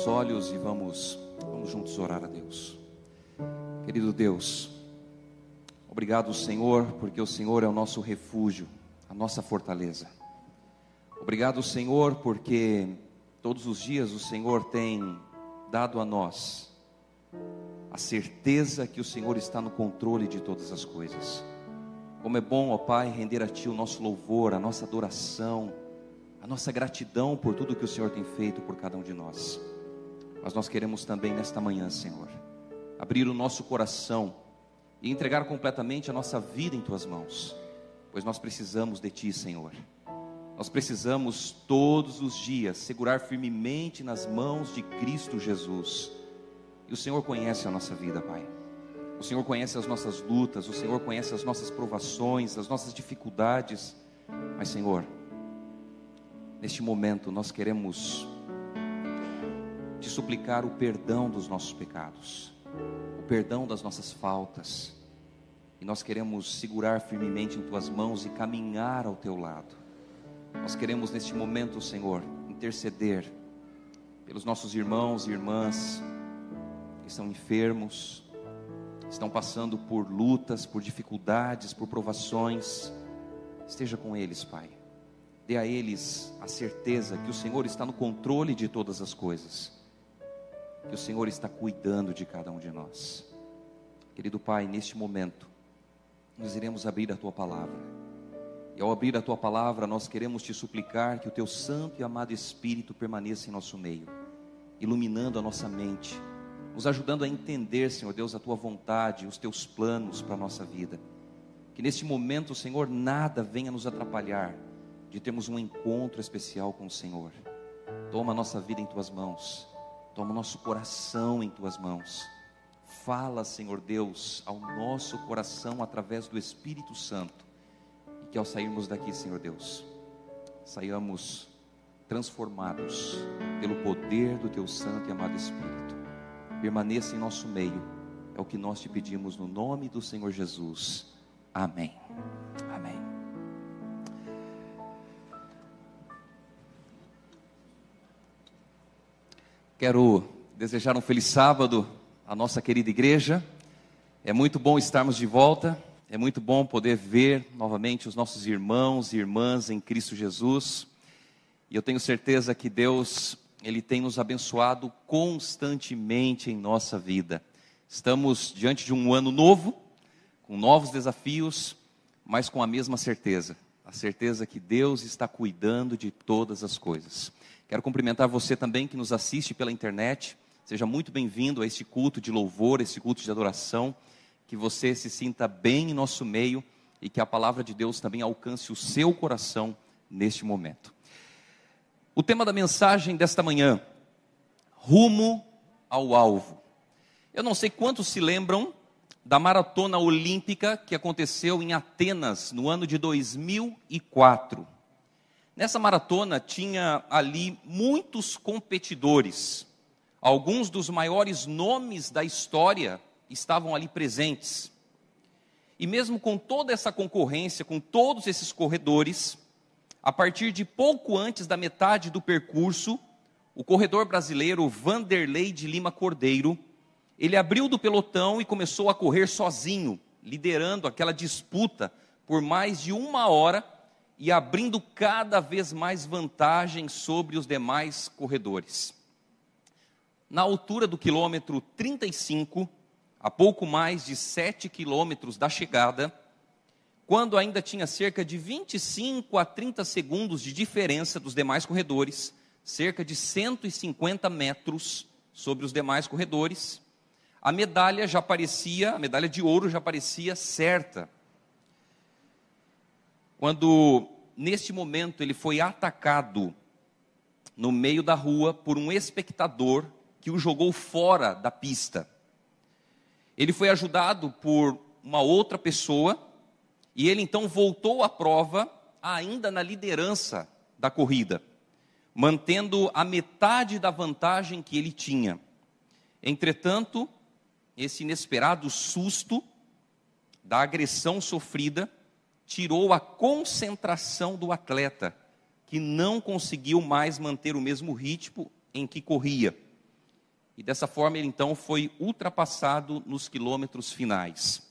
seus olhos e vamos, vamos juntos orar a Deus. Querido Deus, obrigado, Senhor, porque o Senhor é o nosso refúgio, a nossa fortaleza. Obrigado, Senhor, porque todos os dias o Senhor tem dado a nós a certeza que o Senhor está no controle de todas as coisas. Como é bom, ó Pai, render a Ti o nosso louvor, a nossa adoração, a nossa gratidão por tudo que o Senhor tem feito por cada um de nós. Mas nós queremos também nesta manhã, Senhor, abrir o nosso coração e entregar completamente a nossa vida em tuas mãos, pois nós precisamos de ti, Senhor. Nós precisamos todos os dias segurar firmemente nas mãos de Cristo Jesus. E o Senhor conhece a nossa vida, Pai. O Senhor conhece as nossas lutas, o Senhor conhece as nossas provações, as nossas dificuldades. Mas, Senhor, neste momento nós queremos te suplicar o perdão dos nossos pecados, o perdão das nossas faltas, e nós queremos segurar firmemente em tuas mãos e caminhar ao teu lado. Nós queremos neste momento, Senhor, interceder pelos nossos irmãos e irmãs que estão enfermos, estão passando por lutas, por dificuldades, por provações. Esteja com eles, Pai dê a eles a certeza que o Senhor está no controle de todas as coisas, que o Senhor está cuidando de cada um de nós. Querido Pai, neste momento, nós iremos abrir a tua palavra. E ao abrir a tua palavra, nós queremos te suplicar que o teu santo e amado Espírito permaneça em nosso meio, iluminando a nossa mente, nos ajudando a entender, Senhor Deus, a tua vontade, os teus planos para a nossa vida. Que neste momento, Senhor, nada venha nos atrapalhar de termos um encontro especial com o Senhor. Toma a nossa vida em tuas mãos, toma nosso coração em tuas mãos. Fala, Senhor Deus, ao nosso coração através do Espírito Santo. E que ao sairmos daqui, Senhor Deus, saiamos transformados pelo poder do teu santo e amado Espírito. Permaneça em nosso meio, é o que nós te pedimos no nome do Senhor Jesus. Amém. Amém. Quero desejar um feliz sábado à nossa querida igreja. É muito bom estarmos de volta. É muito bom poder ver novamente os nossos irmãos e irmãs em Cristo Jesus. E eu tenho certeza que Deus, Ele tem nos abençoado constantemente em nossa vida. Estamos diante de um ano novo, com novos desafios, mas com a mesma certeza a certeza que Deus está cuidando de todas as coisas. Quero cumprimentar você também que nos assiste pela internet. Seja muito bem-vindo a este culto de louvor, este culto de adoração. Que você se sinta bem em nosso meio e que a palavra de Deus também alcance o seu coração neste momento. O tema da mensagem desta manhã: rumo ao alvo. Eu não sei quantos se lembram da maratona olímpica que aconteceu em Atenas no ano de 2004. Nessa maratona tinha ali muitos competidores. Alguns dos maiores nomes da história estavam ali presentes. E mesmo com toda essa concorrência, com todos esses corredores, a partir de pouco antes da metade do percurso, o corredor brasileiro Vanderlei de Lima Cordeiro ele abriu do pelotão e começou a correr sozinho, liderando aquela disputa por mais de uma hora e abrindo cada vez mais vantagem sobre os demais corredores. Na altura do quilômetro 35, a pouco mais de 7 quilômetros da chegada, quando ainda tinha cerca de 25 a 30 segundos de diferença dos demais corredores, cerca de 150 metros sobre os demais corredores, a medalha já parecia, a medalha de ouro já parecia certa. Quando, neste momento, ele foi atacado no meio da rua por um espectador que o jogou fora da pista. Ele foi ajudado por uma outra pessoa e ele então voltou à prova, ainda na liderança da corrida, mantendo a metade da vantagem que ele tinha. Entretanto, esse inesperado susto da agressão sofrida tirou a concentração do atleta, que não conseguiu mais manter o mesmo ritmo em que corria. e dessa forma ele então foi ultrapassado nos quilômetros finais.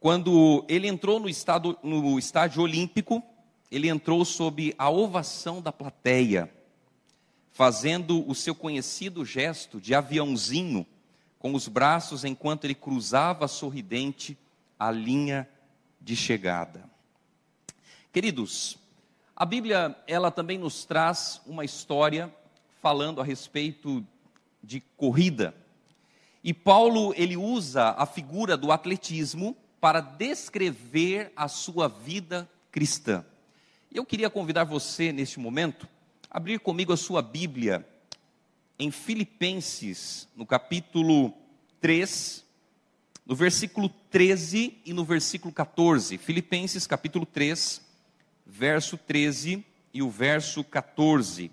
Quando ele entrou no, estado, no estádio olímpico, ele entrou sob a ovação da plateia, fazendo o seu conhecido gesto de aviãozinho com os braços enquanto ele cruzava sorridente a linha de chegada. Queridos, a Bíblia, ela também nos traz uma história falando a respeito de corrida. E Paulo, ele usa a figura do atletismo para descrever a sua vida cristã. Eu queria convidar você, neste momento, a abrir comigo a sua Bíblia em Filipenses, no capítulo 3, no versículo 13 e no versículo 14. Filipenses, capítulo 3, verso 13 e o verso 14.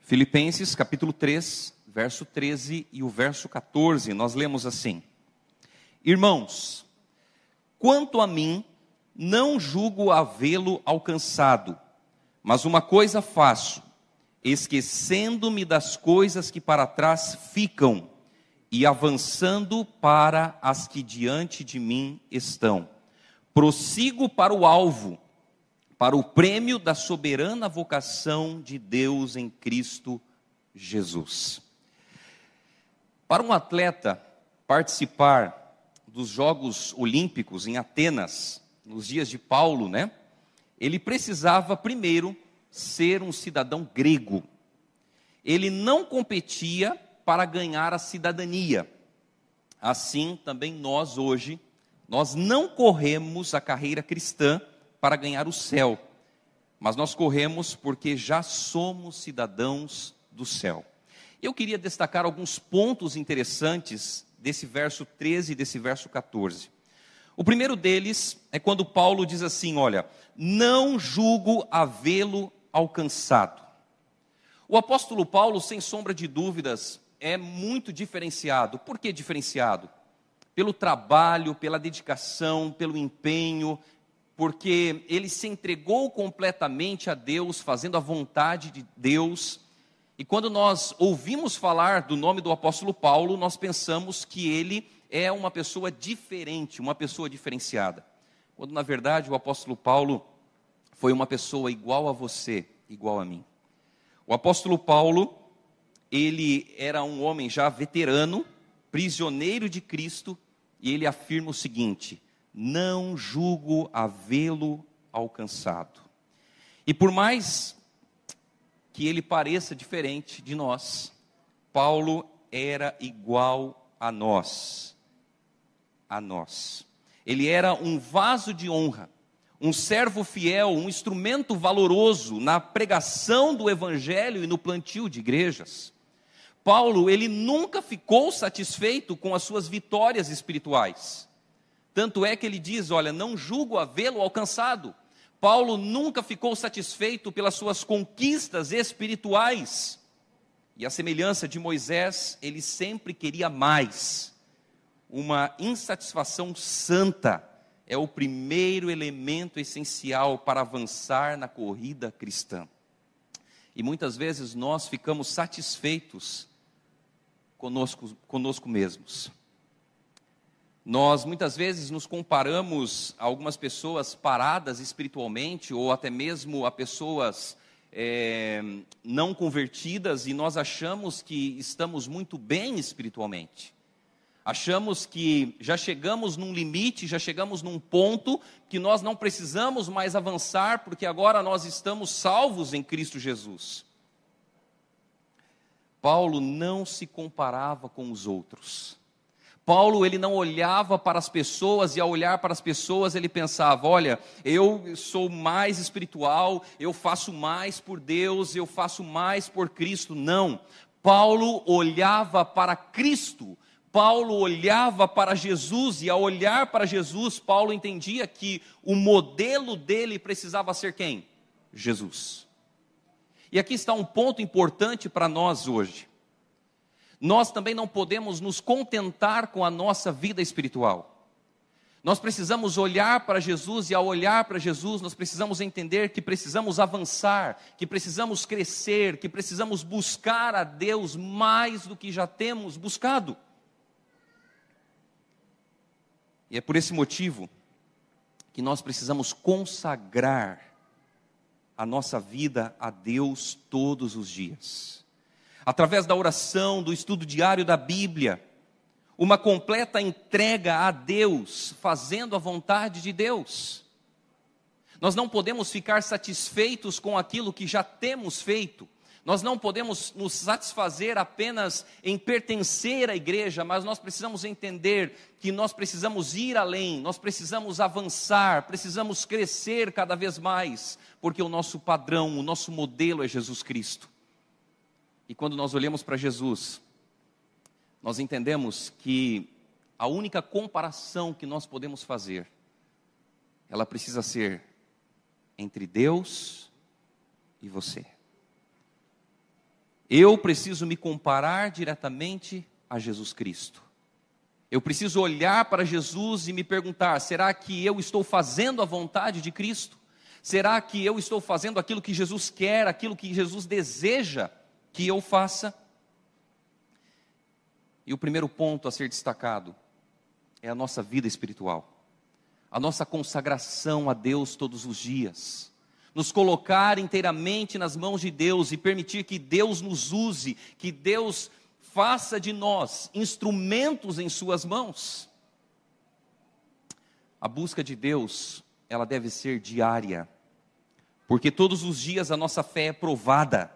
Filipenses, capítulo 3, verso 13 e o verso 14, nós lemos assim: Irmãos, quanto a mim, não julgo havê-lo alcançado, mas uma coisa faço, esquecendo-me das coisas que para trás ficam e avançando para as que diante de mim estão. Prossigo para o alvo, para o prêmio da soberana vocação de Deus em Cristo Jesus. Para um atleta participar dos Jogos Olímpicos em Atenas, nos dias de Paulo, né? Ele precisava primeiro ser um cidadão grego. Ele não competia para ganhar a cidadania. Assim, também nós hoje, nós não corremos a carreira cristã para ganhar o céu, mas nós corremos porque já somos cidadãos do céu. Eu queria destacar alguns pontos interessantes desse verso 13 e desse verso 14. O primeiro deles é quando Paulo diz assim: Olha, não julgo havê-lo alcançado. O apóstolo Paulo, sem sombra de dúvidas, é muito diferenciado. Por que diferenciado? Pelo trabalho, pela dedicação, pelo empenho, porque ele se entregou completamente a Deus, fazendo a vontade de Deus e quando nós ouvimos falar do nome do apóstolo Paulo, nós pensamos que ele é uma pessoa diferente, uma pessoa diferenciada. Quando na verdade o apóstolo Paulo foi uma pessoa igual a você, igual a mim. O apóstolo Paulo, ele era um homem já veterano, prisioneiro de Cristo, e ele afirma o seguinte: não julgo havê-lo alcançado. E por mais que ele pareça diferente de nós. Paulo era igual a nós. A nós. Ele era um vaso de honra, um servo fiel, um instrumento valoroso na pregação do evangelho e no plantio de igrejas. Paulo, ele nunca ficou satisfeito com as suas vitórias espirituais. Tanto é que ele diz: Olha, não julgo havê-lo alcançado, Paulo nunca ficou satisfeito pelas suas conquistas espirituais. E a semelhança de Moisés, ele sempre queria mais. Uma insatisfação santa é o primeiro elemento essencial para avançar na corrida cristã. E muitas vezes nós ficamos satisfeitos conosco, conosco mesmos. Nós muitas vezes nos comparamos a algumas pessoas paradas espiritualmente, ou até mesmo a pessoas é, não convertidas, e nós achamos que estamos muito bem espiritualmente. Achamos que já chegamos num limite, já chegamos num ponto que nós não precisamos mais avançar, porque agora nós estamos salvos em Cristo Jesus. Paulo não se comparava com os outros. Paulo ele não olhava para as pessoas e ao olhar para as pessoas ele pensava, olha, eu sou mais espiritual, eu faço mais por Deus, eu faço mais por Cristo. Não. Paulo olhava para Cristo. Paulo olhava para Jesus e ao olhar para Jesus, Paulo entendia que o modelo dele precisava ser quem? Jesus. E aqui está um ponto importante para nós hoje nós também não podemos nos contentar com a nossa vida espiritual. Nós precisamos olhar para Jesus e, ao olhar para Jesus, nós precisamos entender que precisamos avançar, que precisamos crescer, que precisamos buscar a Deus mais do que já temos buscado. E é por esse motivo que nós precisamos consagrar a nossa vida a Deus todos os dias. Através da oração, do estudo diário da Bíblia, uma completa entrega a Deus, fazendo a vontade de Deus. Nós não podemos ficar satisfeitos com aquilo que já temos feito. Nós não podemos nos satisfazer apenas em pertencer à igreja, mas nós precisamos entender que nós precisamos ir além, nós precisamos avançar, precisamos crescer cada vez mais, porque o nosso padrão, o nosso modelo é Jesus Cristo. E quando nós olhamos para Jesus, nós entendemos que a única comparação que nós podemos fazer, ela precisa ser entre Deus e você. Eu preciso me comparar diretamente a Jesus Cristo. Eu preciso olhar para Jesus e me perguntar: será que eu estou fazendo a vontade de Cristo? Será que eu estou fazendo aquilo que Jesus quer, aquilo que Jesus deseja que eu faça? E o primeiro ponto a ser destacado é a nossa vida espiritual, a nossa consagração a Deus todos os dias, nos colocar inteiramente nas mãos de Deus e permitir que Deus nos use, que Deus faça de nós instrumentos em Suas mãos. A busca de Deus, ela deve ser diária, porque todos os dias a nossa fé é provada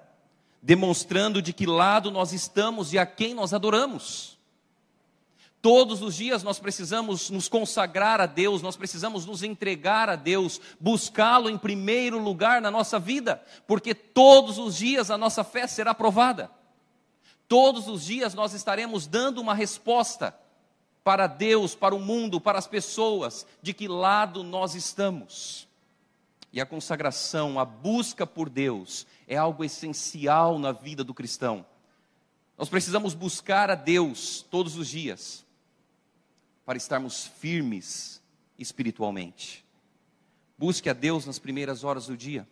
demonstrando de que lado nós estamos e a quem nós adoramos. Todos os dias nós precisamos nos consagrar a Deus, nós precisamos nos entregar a Deus, buscá-lo em primeiro lugar na nossa vida, porque todos os dias a nossa fé será provada. Todos os dias nós estaremos dando uma resposta para Deus, para o mundo, para as pessoas, de que lado nós estamos. E a consagração, a busca por Deus, é algo essencial na vida do cristão. Nós precisamos buscar a Deus todos os dias para estarmos firmes espiritualmente. Busque a Deus nas primeiras horas do dia.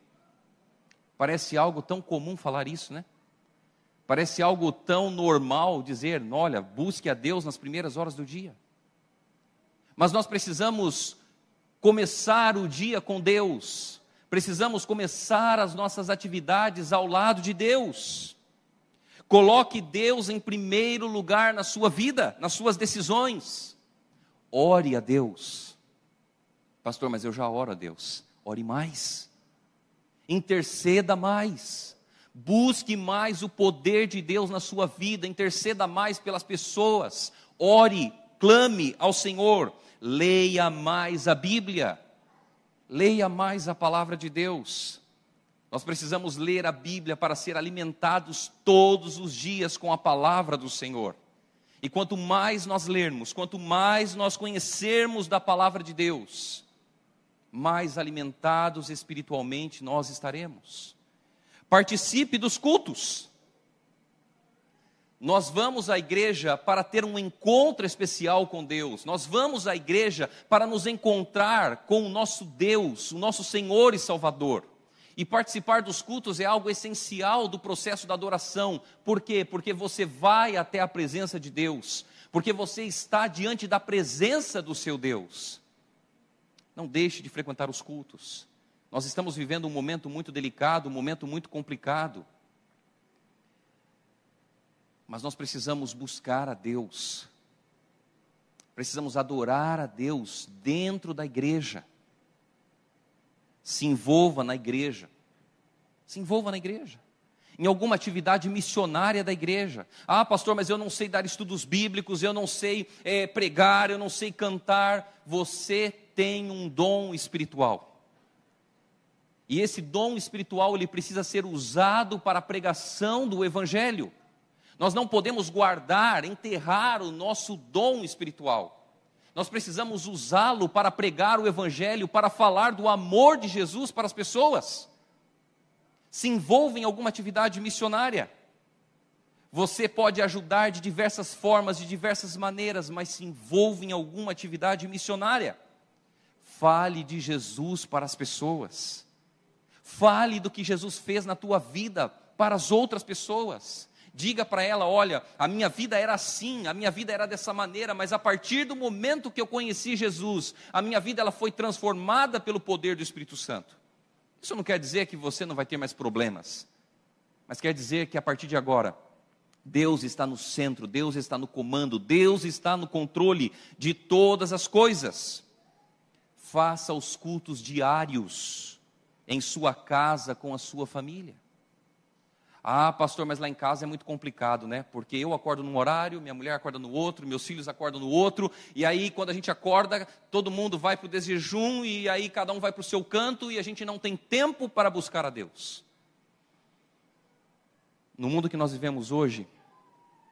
Parece algo tão comum falar isso, né? Parece algo tão normal dizer, olha, busque a Deus nas primeiras horas do dia. Mas nós precisamos começar o dia com Deus, precisamos começar as nossas atividades ao lado de Deus. Coloque Deus em primeiro lugar na sua vida, nas suas decisões. Ore a Deus. Pastor, mas eu já oro a Deus. Ore mais. Interceda mais. Busque mais o poder de Deus na sua vida. Interceda mais pelas pessoas. Ore, clame ao Senhor. Leia mais a Bíblia. Leia mais a palavra de Deus. Nós precisamos ler a Bíblia para ser alimentados todos os dias com a palavra do Senhor. E quanto mais nós lermos, quanto mais nós conhecermos da palavra de Deus, mais alimentados espiritualmente nós estaremos. Participe dos cultos. Nós vamos à igreja para ter um encontro especial com Deus. Nós vamos à igreja para nos encontrar com o nosso Deus, o nosso Senhor e Salvador. E participar dos cultos é algo essencial do processo da adoração. Por quê? Porque você vai até a presença de Deus. Porque você está diante da presença do seu Deus. Não deixe de frequentar os cultos. Nós estamos vivendo um momento muito delicado, um momento muito complicado. Mas nós precisamos buscar a Deus, precisamos adorar a Deus dentro da igreja. Se envolva na igreja, se envolva na igreja, em alguma atividade missionária da igreja. Ah, pastor, mas eu não sei dar estudos bíblicos, eu não sei é, pregar, eu não sei cantar. Você tem um dom espiritual. E esse dom espiritual ele precisa ser usado para a pregação do evangelho. Nós não podemos guardar, enterrar o nosso dom espiritual. Nós precisamos usá-lo para pregar o Evangelho, para falar do amor de Jesus para as pessoas. Se envolva em alguma atividade missionária. Você pode ajudar de diversas formas, de diversas maneiras, mas se envolva em alguma atividade missionária. Fale de Jesus para as pessoas. Fale do que Jesus fez na tua vida para as outras pessoas. Diga para ela: olha, a minha vida era assim, a minha vida era dessa maneira, mas a partir do momento que eu conheci Jesus, a minha vida ela foi transformada pelo poder do Espírito Santo. Isso não quer dizer que você não vai ter mais problemas, mas quer dizer que a partir de agora, Deus está no centro, Deus está no comando, Deus está no controle de todas as coisas. Faça os cultos diários em sua casa com a sua família. Ah, pastor, mas lá em casa é muito complicado, né? Porque eu acordo num horário, minha mulher acorda no outro, meus filhos acordam no outro, e aí quando a gente acorda, todo mundo vai para o desjejum, e aí cada um vai para o seu canto, e a gente não tem tempo para buscar a Deus. No mundo que nós vivemos hoje,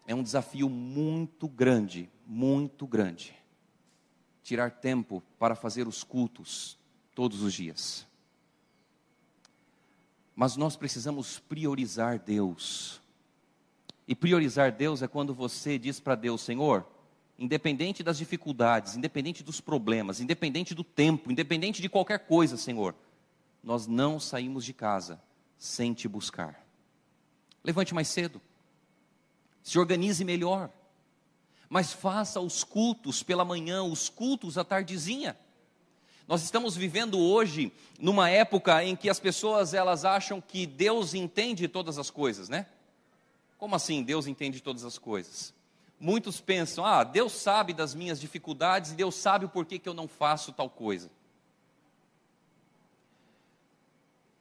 é um desafio muito grande, muito grande, tirar tempo para fazer os cultos todos os dias. Mas nós precisamos priorizar Deus. E priorizar Deus é quando você diz para Deus, Senhor, independente das dificuldades, independente dos problemas, independente do tempo, independente de qualquer coisa, Senhor, nós não saímos de casa sem te buscar. Levante mais cedo, se organize melhor, mas faça os cultos pela manhã, os cultos à tardezinha. Nós estamos vivendo hoje numa época em que as pessoas elas acham que Deus entende todas as coisas, né? Como assim Deus entende todas as coisas? Muitos pensam: "Ah, Deus sabe das minhas dificuldades e Deus sabe o porquê que eu não faço tal coisa".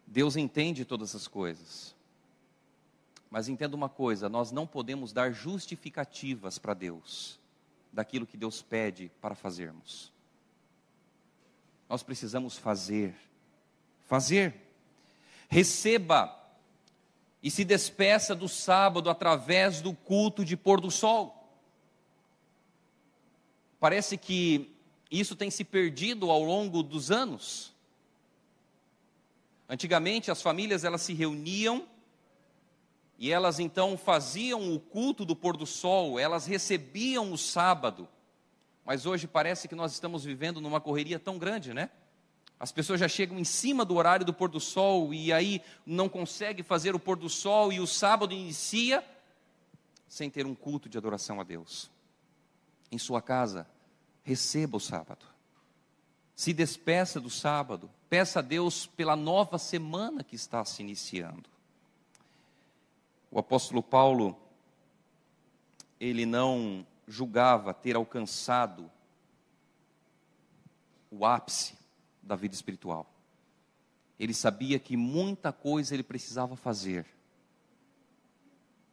Deus entende todas as coisas. Mas entenda uma coisa, nós não podemos dar justificativas para Deus daquilo que Deus pede para fazermos. Nós precisamos fazer. Fazer. Receba e se despeça do sábado através do culto de pôr do sol. Parece que isso tem se perdido ao longo dos anos. Antigamente as famílias elas se reuniam e elas então faziam o culto do pôr do sol, elas recebiam o sábado mas hoje parece que nós estamos vivendo numa correria tão grande, né? As pessoas já chegam em cima do horário do pôr do sol e aí não conseguem fazer o pôr do sol e o sábado inicia sem ter um culto de adoração a Deus. Em sua casa, receba o sábado. Se despeça do sábado. Peça a Deus pela nova semana que está se iniciando. O apóstolo Paulo, ele não julgava ter alcançado o ápice da vida espiritual. Ele sabia que muita coisa ele precisava fazer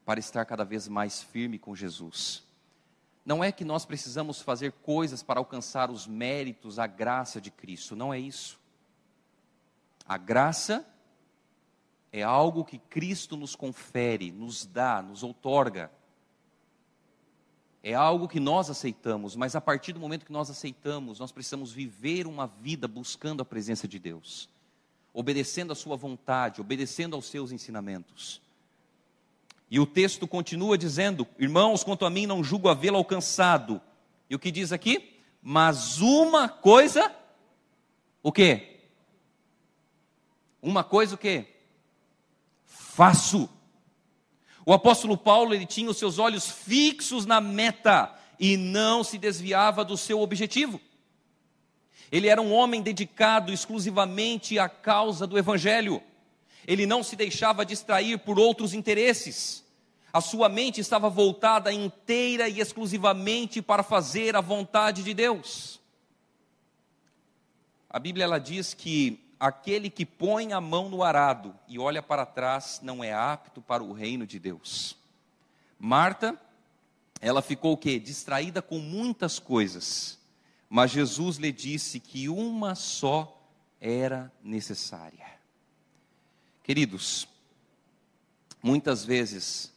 para estar cada vez mais firme com Jesus. Não é que nós precisamos fazer coisas para alcançar os méritos, a graça de Cristo, não é isso. A graça é algo que Cristo nos confere, nos dá, nos outorga é algo que nós aceitamos, mas a partir do momento que nós aceitamos, nós precisamos viver uma vida buscando a presença de Deus, obedecendo a Sua vontade, obedecendo aos seus ensinamentos. E o texto continua dizendo: Irmãos, quanto a mim, não julgo havê-lo alcançado. E o que diz aqui? Mas uma coisa, o quê? Uma coisa o quê? Faço o apóstolo Paulo, ele tinha os seus olhos fixos na meta e não se desviava do seu objetivo. Ele era um homem dedicado exclusivamente à causa do evangelho. Ele não se deixava distrair por outros interesses. A sua mente estava voltada inteira e exclusivamente para fazer a vontade de Deus. A Bíblia ela diz que aquele que põe a mão no arado e olha para trás não é apto para o reino de Deus. Marta, ela ficou o quê? Distraída com muitas coisas. Mas Jesus lhe disse que uma só era necessária. Queridos, muitas vezes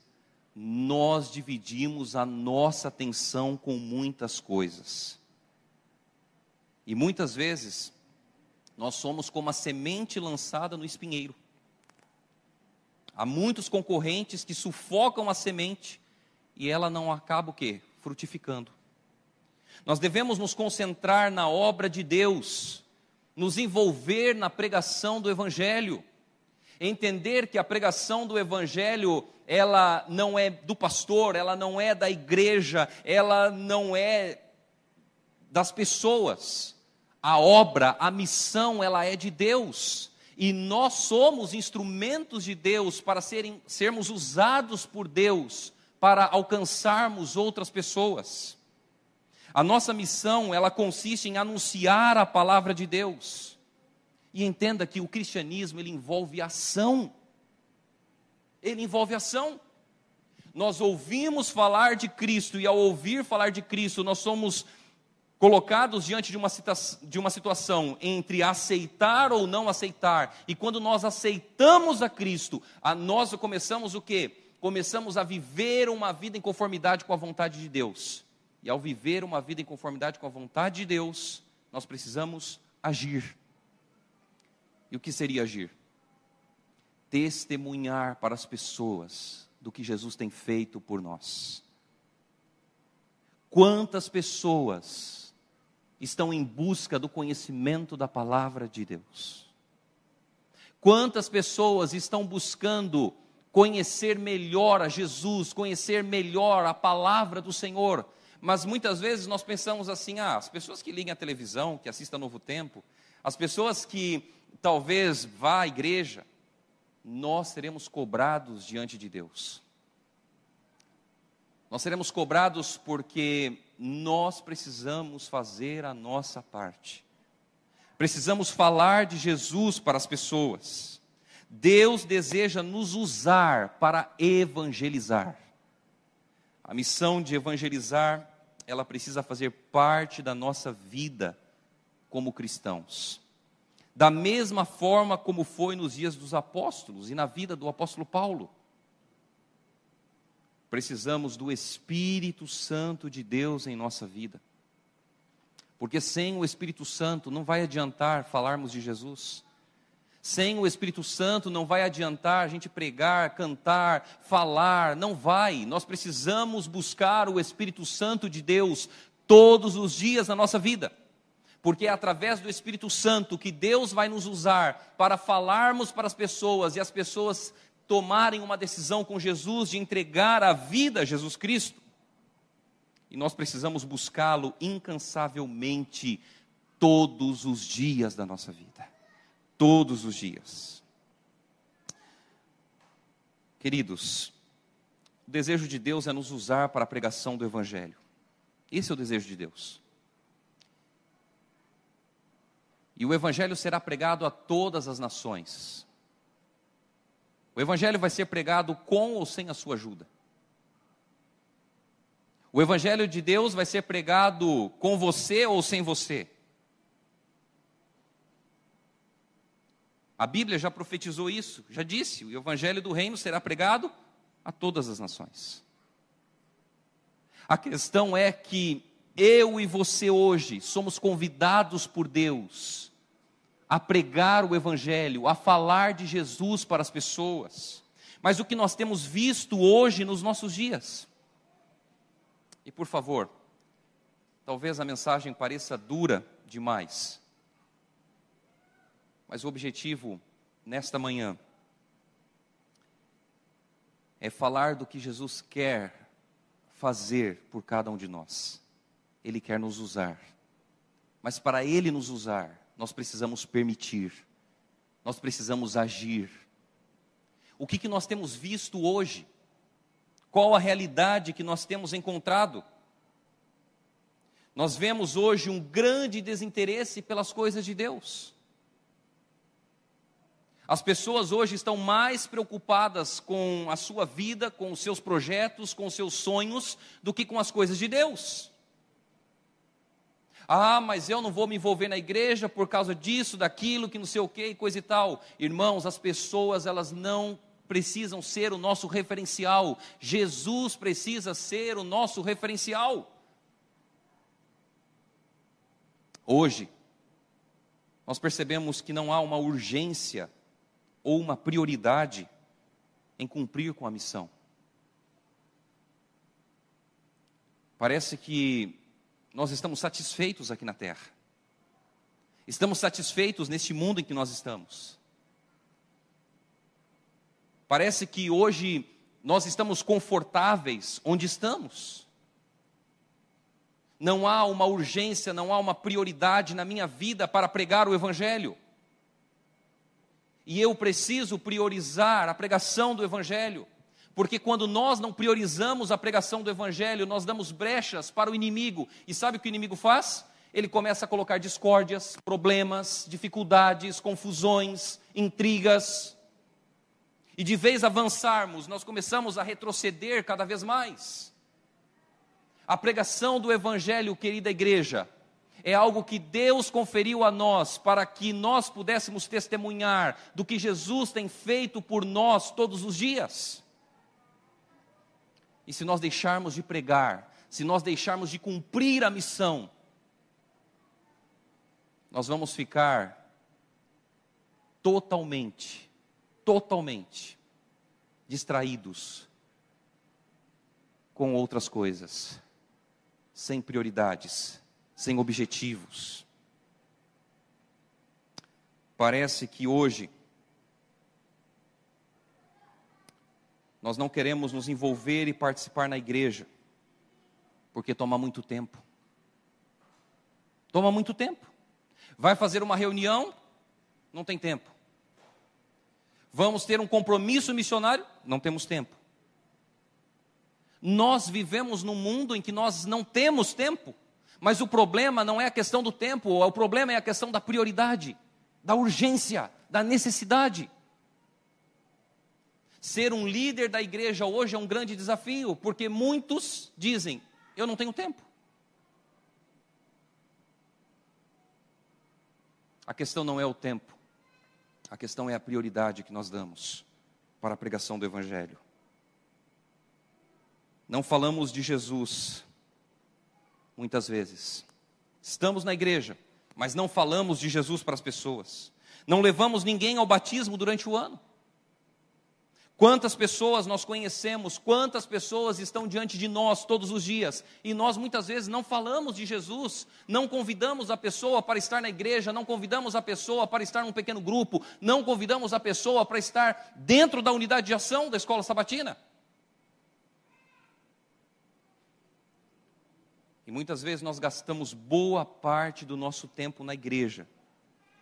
nós dividimos a nossa atenção com muitas coisas. E muitas vezes nós somos como a semente lançada no espinheiro. Há muitos concorrentes que sufocam a semente e ela não acaba o quê? Frutificando. Nós devemos nos concentrar na obra de Deus, nos envolver na pregação do Evangelho, entender que a pregação do Evangelho ela não é do pastor, ela não é da igreja, ela não é das pessoas. A obra, a missão, ela é de Deus. E nós somos instrumentos de Deus para serem, sermos usados por Deus para alcançarmos outras pessoas. A nossa missão, ela consiste em anunciar a palavra de Deus. E entenda que o cristianismo, ele envolve ação. Ele envolve ação. Nós ouvimos falar de Cristo e ao ouvir falar de Cristo, nós somos colocados diante de uma, de uma situação entre aceitar ou não aceitar. E quando nós aceitamos a Cristo, a nós começamos o quê? Começamos a viver uma vida em conformidade com a vontade de Deus. E ao viver uma vida em conformidade com a vontade de Deus, nós precisamos agir. E o que seria agir? Testemunhar para as pessoas do que Jesus tem feito por nós. Quantas pessoas estão em busca do conhecimento da palavra de Deus? Quantas pessoas estão buscando conhecer melhor a Jesus, conhecer melhor a palavra do Senhor, mas muitas vezes nós pensamos assim: ah, as pessoas que ligam a televisão, que assistem Novo Tempo, as pessoas que talvez vá à igreja, nós seremos cobrados diante de Deus. Nós seremos cobrados porque nós precisamos fazer a nossa parte. Precisamos falar de Jesus para as pessoas. Deus deseja nos usar para evangelizar. A missão de evangelizar ela precisa fazer parte da nossa vida como cristãos. Da mesma forma como foi nos dias dos apóstolos e na vida do apóstolo Paulo. Precisamos do Espírito Santo de Deus em nossa vida. Porque sem o Espírito Santo não vai adiantar falarmos de Jesus. Sem o Espírito Santo não vai adiantar a gente pregar, cantar, falar, não vai. Nós precisamos buscar o Espírito Santo de Deus todos os dias na nossa vida. Porque é através do Espírito Santo que Deus vai nos usar para falarmos para as pessoas e as pessoas tomarem uma decisão com Jesus de entregar a vida a Jesus Cristo. E nós precisamos buscá-lo incansavelmente todos os dias da nossa vida todos os dias. Queridos, o desejo de Deus é nos usar para a pregação do Evangelho. Esse é o desejo de Deus. E o Evangelho será pregado a todas as nações. O Evangelho vai ser pregado com ou sem a sua ajuda. O Evangelho de Deus vai ser pregado com você ou sem você. A Bíblia já profetizou isso, já disse: o evangelho do reino será pregado a todas as nações. A questão é que eu e você hoje somos convidados por Deus a pregar o evangelho, a falar de Jesus para as pessoas. Mas o que nós temos visto hoje nos nossos dias? E por favor, talvez a mensagem pareça dura demais, mas o objetivo nesta manhã é falar do que Jesus quer fazer por cada um de nós. Ele quer nos usar. Mas para Ele nos usar, nós precisamos permitir, nós precisamos agir. O que, que nós temos visto hoje? Qual a realidade que nós temos encontrado? Nós vemos hoje um grande desinteresse pelas coisas de Deus. As pessoas hoje estão mais preocupadas com a sua vida, com os seus projetos, com os seus sonhos, do que com as coisas de Deus. Ah, mas eu não vou me envolver na igreja por causa disso, daquilo, que não sei o que, coisa e tal. Irmãos, as pessoas, elas não precisam ser o nosso referencial. Jesus precisa ser o nosso referencial. Hoje, nós percebemos que não há uma urgência ou uma prioridade em cumprir com a missão. Parece que nós estamos satisfeitos aqui na terra. Estamos satisfeitos neste mundo em que nós estamos? Parece que hoje nós estamos confortáveis onde estamos. Não há uma urgência, não há uma prioridade na minha vida para pregar o Evangelho. E eu preciso priorizar a pregação do Evangelho, porque quando nós não priorizamos a pregação do Evangelho, nós damos brechas para o inimigo. E sabe o que o inimigo faz? Ele começa a colocar discórdias, problemas, dificuldades, confusões, intrigas. E de vez avançarmos, nós começamos a retroceder cada vez mais. A pregação do Evangelho, querida igreja, é algo que Deus conferiu a nós para que nós pudéssemos testemunhar do que Jesus tem feito por nós todos os dias. E se nós deixarmos de pregar, se nós deixarmos de cumprir a missão, nós vamos ficar totalmente, totalmente distraídos com outras coisas, sem prioridades sem objetivos. Parece que hoje nós não queremos nos envolver e participar na igreja, porque toma muito tempo. Toma muito tempo. Vai fazer uma reunião, não tem tempo. Vamos ter um compromisso missionário, não temos tempo. Nós vivemos num mundo em que nós não temos tempo. Mas o problema não é a questão do tempo, o problema é a questão da prioridade, da urgência, da necessidade. Ser um líder da igreja hoje é um grande desafio, porque muitos dizem: eu não tenho tempo. A questão não é o tempo, a questão é a prioridade que nós damos para a pregação do Evangelho. Não falamos de Jesus muitas vezes. Estamos na igreja, mas não falamos de Jesus para as pessoas. Não levamos ninguém ao batismo durante o ano. Quantas pessoas nós conhecemos, quantas pessoas estão diante de nós todos os dias, e nós muitas vezes não falamos de Jesus, não convidamos a pessoa para estar na igreja, não convidamos a pessoa para estar num pequeno grupo, não convidamos a pessoa para estar dentro da unidade de ação da escola sabatina. E muitas vezes nós gastamos boa parte do nosso tempo na igreja,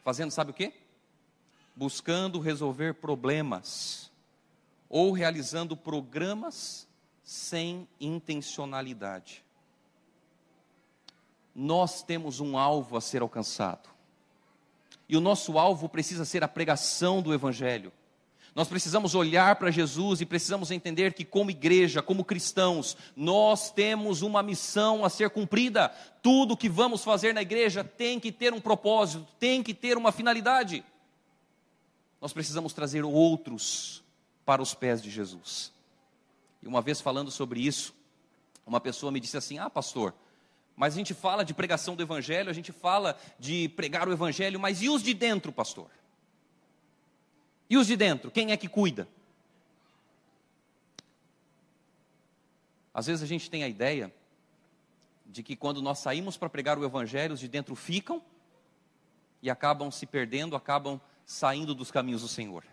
fazendo sabe o quê? Buscando resolver problemas ou realizando programas sem intencionalidade. Nós temos um alvo a ser alcançado. E o nosso alvo precisa ser a pregação do Evangelho. Nós precisamos olhar para Jesus e precisamos entender que, como igreja, como cristãos, nós temos uma missão a ser cumprida. Tudo que vamos fazer na igreja tem que ter um propósito, tem que ter uma finalidade. Nós precisamos trazer outros para os pés de Jesus. E uma vez falando sobre isso, uma pessoa me disse assim: Ah, pastor, mas a gente fala de pregação do Evangelho, a gente fala de pregar o Evangelho, mas e os de dentro, pastor? E os de dentro, quem é que cuida? Às vezes a gente tem a ideia de que quando nós saímos para pregar o evangelho, os de dentro ficam e acabam se perdendo, acabam saindo dos caminhos do Senhor.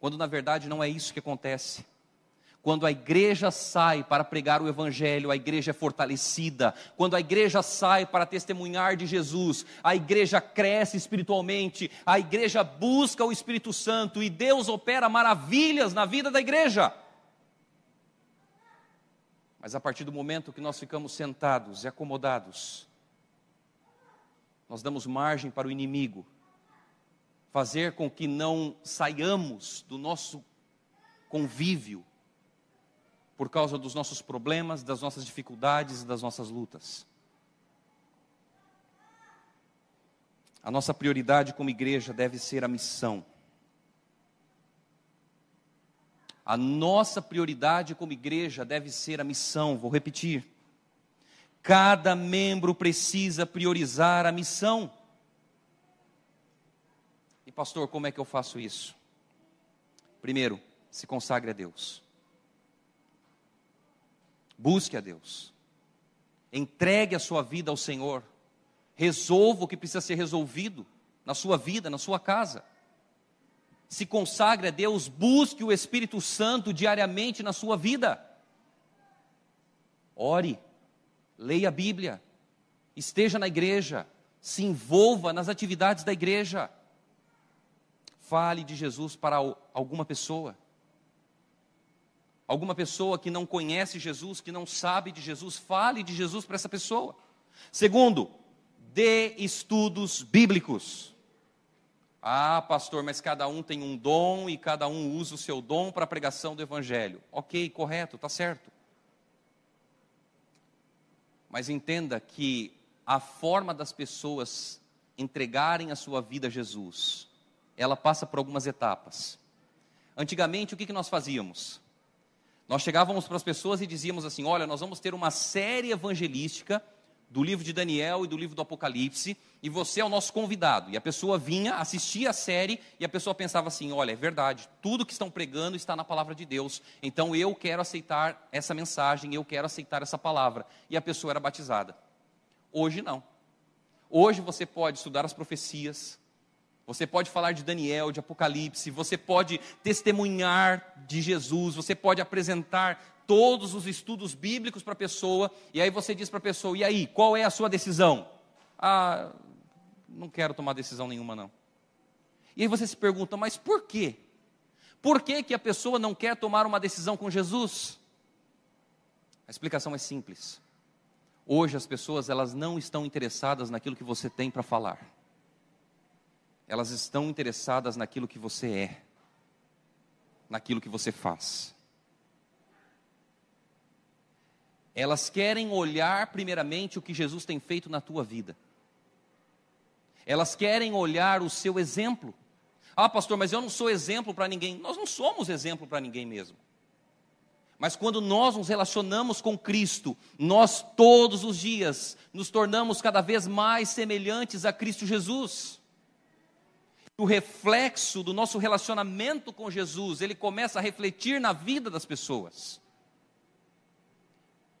Quando na verdade não é isso que acontece. Quando a igreja sai para pregar o Evangelho, a igreja é fortalecida. Quando a igreja sai para testemunhar de Jesus, a igreja cresce espiritualmente, a igreja busca o Espírito Santo e Deus opera maravilhas na vida da igreja. Mas a partir do momento que nós ficamos sentados e acomodados, nós damos margem para o inimigo fazer com que não saiamos do nosso convívio por causa dos nossos problemas, das nossas dificuldades e das nossas lutas. A nossa prioridade como igreja deve ser a missão. A nossa prioridade como igreja deve ser a missão, vou repetir. Cada membro precisa priorizar a missão. Pastor, como é que eu faço isso? Primeiro, se consagre a Deus. Busque a Deus. Entregue a sua vida ao Senhor. resolva o que precisa ser resolvido na sua vida, na sua casa. Se consagre a Deus, busque o Espírito Santo diariamente na sua vida. Ore, leia a Bíblia, esteja na igreja, se envolva nas atividades da igreja. Fale de Jesus para alguma pessoa. Alguma pessoa que não conhece Jesus, que não sabe de Jesus, fale de Jesus para essa pessoa. Segundo, dê estudos bíblicos. Ah, pastor, mas cada um tem um dom e cada um usa o seu dom para a pregação do Evangelho. Ok, correto, está certo. Mas entenda que a forma das pessoas entregarem a sua vida a Jesus, ela passa por algumas etapas. Antigamente, o que, que nós fazíamos? Nós chegávamos para as pessoas e dizíamos assim: olha, nós vamos ter uma série evangelística do livro de Daniel e do livro do Apocalipse, e você é o nosso convidado. E a pessoa vinha, assistia a série, e a pessoa pensava assim: olha, é verdade, tudo que estão pregando está na palavra de Deus, então eu quero aceitar essa mensagem, eu quero aceitar essa palavra. E a pessoa era batizada. Hoje não. Hoje você pode estudar as profecias, você pode falar de Daniel, de Apocalipse, você pode testemunhar de Jesus, você pode apresentar todos os estudos bíblicos para a pessoa, e aí você diz para a pessoa: e aí, qual é a sua decisão? Ah, não quero tomar decisão nenhuma, não. E aí você se pergunta: mas por quê? Por que, que a pessoa não quer tomar uma decisão com Jesus? A explicação é simples. Hoje as pessoas elas não estão interessadas naquilo que você tem para falar. Elas estão interessadas naquilo que você é, naquilo que você faz. Elas querem olhar primeiramente o que Jesus tem feito na tua vida. Elas querem olhar o seu exemplo. Ah, pastor, mas eu não sou exemplo para ninguém. Nós não somos exemplo para ninguém mesmo. Mas quando nós nos relacionamos com Cristo, nós todos os dias nos tornamos cada vez mais semelhantes a Cristo Jesus. O reflexo do nosso relacionamento com Jesus, ele começa a refletir na vida das pessoas.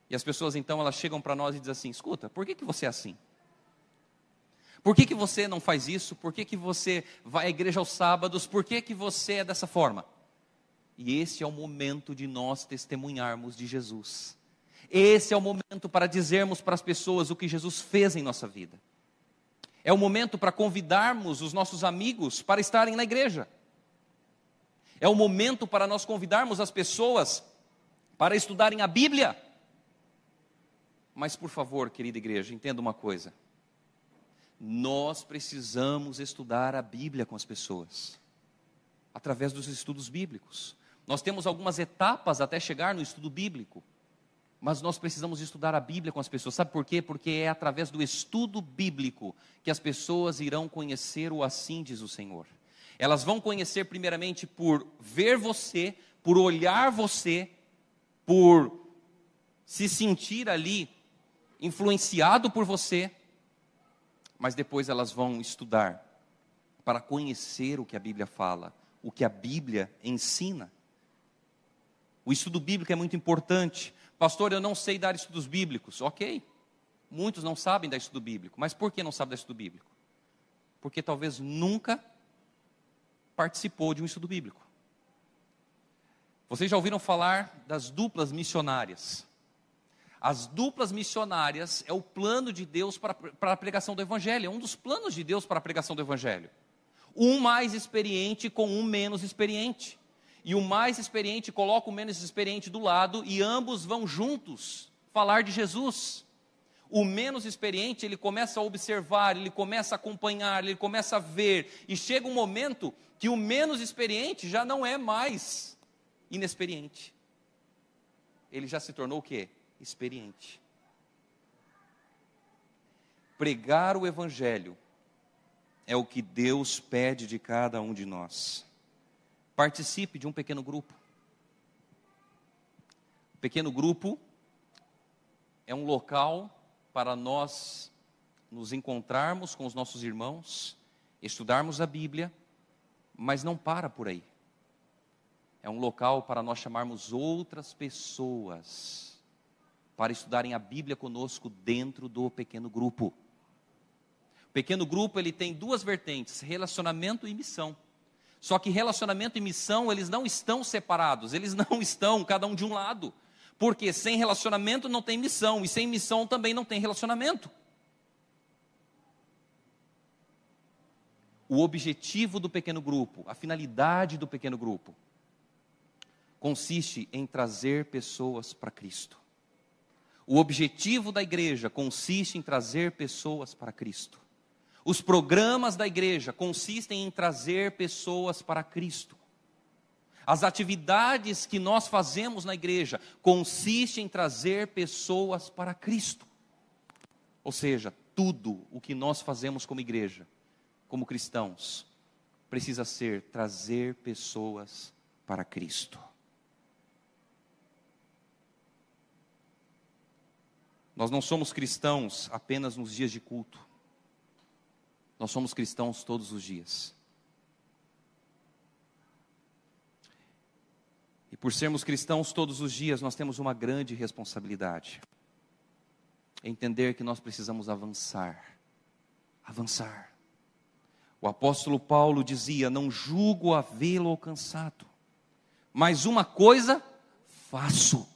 E as pessoas então elas chegam para nós e dizem assim: escuta, por que, que você é assim? Por que, que você não faz isso? Por que, que você vai à igreja aos sábados? Por que, que você é dessa forma? E esse é o momento de nós testemunharmos de Jesus. Esse é o momento para dizermos para as pessoas o que Jesus fez em nossa vida. É o momento para convidarmos os nossos amigos para estarem na igreja. É o momento para nós convidarmos as pessoas para estudarem a Bíblia. Mas, por favor, querida igreja, entenda uma coisa. Nós precisamos estudar a Bíblia com as pessoas, através dos estudos bíblicos. Nós temos algumas etapas até chegar no estudo bíblico, mas nós precisamos estudar a Bíblia com as pessoas. Sabe por quê? Porque é através do estudo bíblico que as pessoas irão conhecer o assim diz o Senhor. Elas vão conhecer primeiramente por ver você, por olhar você, por se sentir ali influenciado por você, mas depois elas vão estudar para conhecer o que a Bíblia fala, o que a Bíblia ensina. O estudo bíblico é muito importante. Pastor, eu não sei dar estudos bíblicos. Ok. Muitos não sabem dar estudo bíblico. Mas por que não sabem dar estudo bíblico? Porque talvez nunca participou de um estudo bíblico. Vocês já ouviram falar das duplas missionárias? As duplas missionárias é o plano de Deus para, para a pregação do Evangelho, é um dos planos de Deus para a pregação do Evangelho. Um mais experiente com um menos experiente. E o mais experiente coloca o menos experiente do lado e ambos vão juntos falar de Jesus. O menos experiente, ele começa a observar, ele começa a acompanhar, ele começa a ver, e chega um momento que o menos experiente já não é mais inexperiente. Ele já se tornou o quê? experiente. Pregar o Evangelho é o que Deus pede de cada um de nós. Participe de um pequeno grupo. O pequeno grupo é um local para nós nos encontrarmos com os nossos irmãos, estudarmos a Bíblia, mas não para por aí. É um local para nós chamarmos outras pessoas para estudarem a Bíblia conosco dentro do pequeno grupo. pequeno grupo ele tem duas vertentes: relacionamento e missão. Só que relacionamento e missão, eles não estão separados, eles não estão cada um de um lado. Porque sem relacionamento não tem missão, e sem missão também não tem relacionamento. O objetivo do pequeno grupo, a finalidade do pequeno grupo, consiste em trazer pessoas para Cristo. O objetivo da igreja consiste em trazer pessoas para Cristo. Os programas da igreja consistem em trazer pessoas para Cristo. As atividades que nós fazemos na igreja consistem em trazer pessoas para Cristo. Ou seja, tudo o que nós fazemos como igreja, como cristãos, precisa ser trazer pessoas para Cristo. Nós não somos cristãos apenas nos dias de culto. Nós somos cristãos todos os dias. E por sermos cristãos todos os dias, nós temos uma grande responsabilidade. Entender que nós precisamos avançar. Avançar. O apóstolo Paulo dizia: Não julgo havê-lo alcançado, mas uma coisa faço.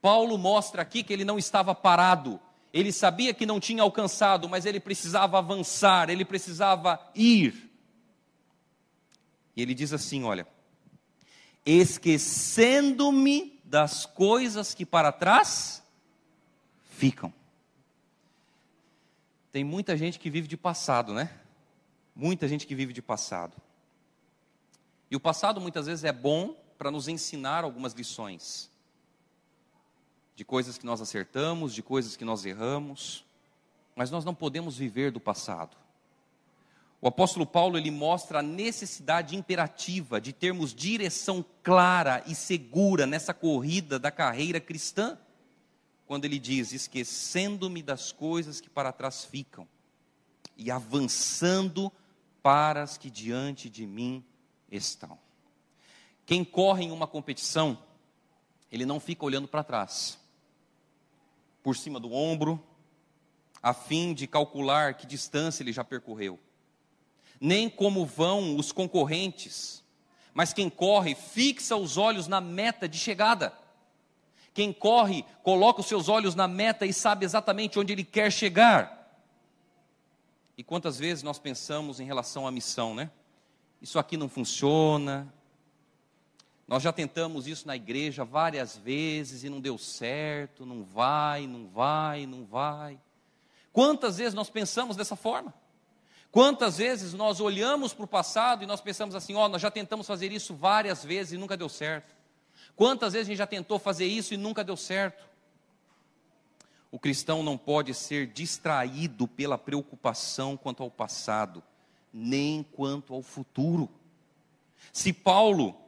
Paulo mostra aqui que ele não estava parado, ele sabia que não tinha alcançado, mas ele precisava avançar, ele precisava ir. E ele diz assim: Olha, esquecendo-me das coisas que para trás ficam. Tem muita gente que vive de passado, né? Muita gente que vive de passado. E o passado muitas vezes é bom para nos ensinar algumas lições de coisas que nós acertamos, de coisas que nós erramos, mas nós não podemos viver do passado. O apóstolo Paulo ele mostra a necessidade imperativa de termos direção clara e segura nessa corrida da carreira cristã, quando ele diz: esquecendo-me das coisas que para trás ficam e avançando para as que diante de mim estão. Quem corre em uma competição, ele não fica olhando para trás por cima do ombro, a fim de calcular que distância ele já percorreu. Nem como vão os concorrentes, mas quem corre fixa os olhos na meta de chegada. Quem corre coloca os seus olhos na meta e sabe exatamente onde ele quer chegar. E quantas vezes nós pensamos em relação à missão, né? Isso aqui não funciona, nós já tentamos isso na igreja várias vezes e não deu certo, não vai, não vai, não vai. Quantas vezes nós pensamos dessa forma? Quantas vezes nós olhamos para o passado e nós pensamos assim: ó, oh, nós já tentamos fazer isso várias vezes e nunca deu certo. Quantas vezes a gente já tentou fazer isso e nunca deu certo? O cristão não pode ser distraído pela preocupação quanto ao passado, nem quanto ao futuro. Se Paulo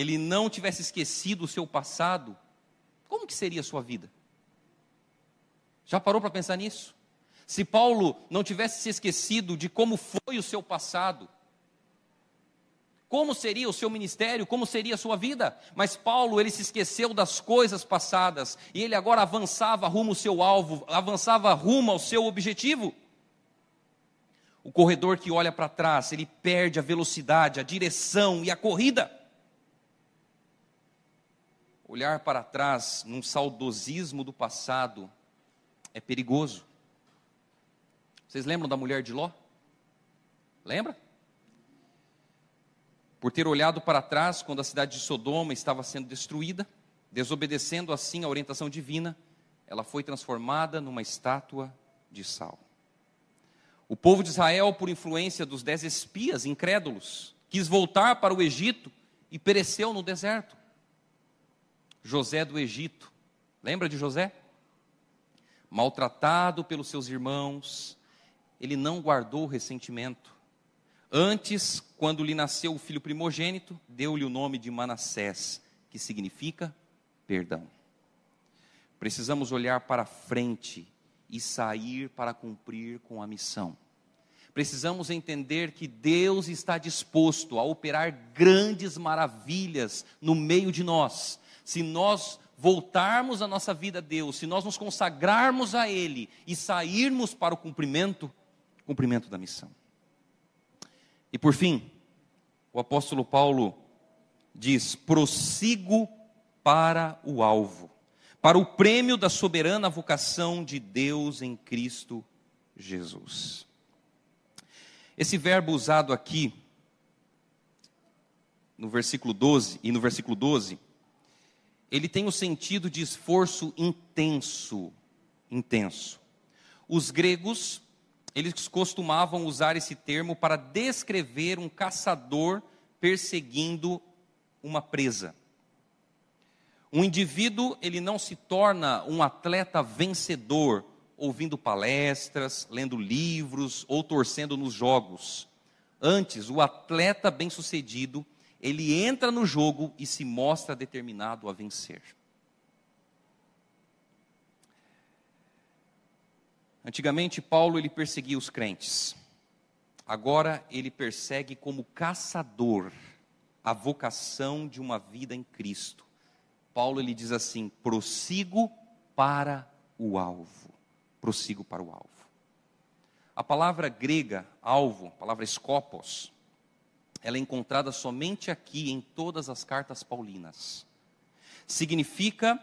ele não tivesse esquecido o seu passado, como que seria a sua vida? Já parou para pensar nisso? Se Paulo não tivesse se esquecido de como foi o seu passado, como seria o seu ministério, como seria a sua vida? Mas Paulo, ele se esqueceu das coisas passadas e ele agora avançava rumo ao seu alvo, avançava rumo ao seu objetivo. O corredor que olha para trás, ele perde a velocidade, a direção e a corrida. Olhar para trás num saudosismo do passado é perigoso. Vocês lembram da mulher de Ló? Lembra? Por ter olhado para trás quando a cidade de Sodoma estava sendo destruída, desobedecendo assim a orientação divina, ela foi transformada numa estátua de sal. O povo de Israel, por influência dos dez espias incrédulos, quis voltar para o Egito e pereceu no deserto. José do Egito. Lembra de José? Maltratado pelos seus irmãos, ele não guardou ressentimento. Antes, quando lhe nasceu o filho primogênito, deu-lhe o nome de Manassés, que significa perdão. Precisamos olhar para frente e sair para cumprir com a missão. Precisamos entender que Deus está disposto a operar grandes maravilhas no meio de nós, se nós voltarmos a nossa vida a Deus, se nós nos consagrarmos a Ele e sairmos para o cumprimento, cumprimento da missão. E por fim, o apóstolo Paulo diz: prossigo para o alvo, para o prêmio da soberana vocação de Deus em Cristo Jesus. Esse verbo usado aqui, no versículo 12 e no versículo 12, ele tem o sentido de esforço intenso, intenso. Os gregos, eles costumavam usar esse termo para descrever um caçador perseguindo uma presa. Um indivíduo, ele não se torna um atleta vencedor ouvindo palestras, lendo livros ou torcendo nos jogos. Antes, o atleta bem-sucedido, ele entra no jogo e se mostra determinado a vencer. Antigamente, Paulo ele perseguia os crentes. Agora ele persegue como caçador a vocação de uma vida em Cristo. Paulo ele diz assim: prossigo para o alvo prossigo para o alvo. A palavra grega alvo, a palavra scopos, ela é encontrada somente aqui em todas as cartas paulinas. Significa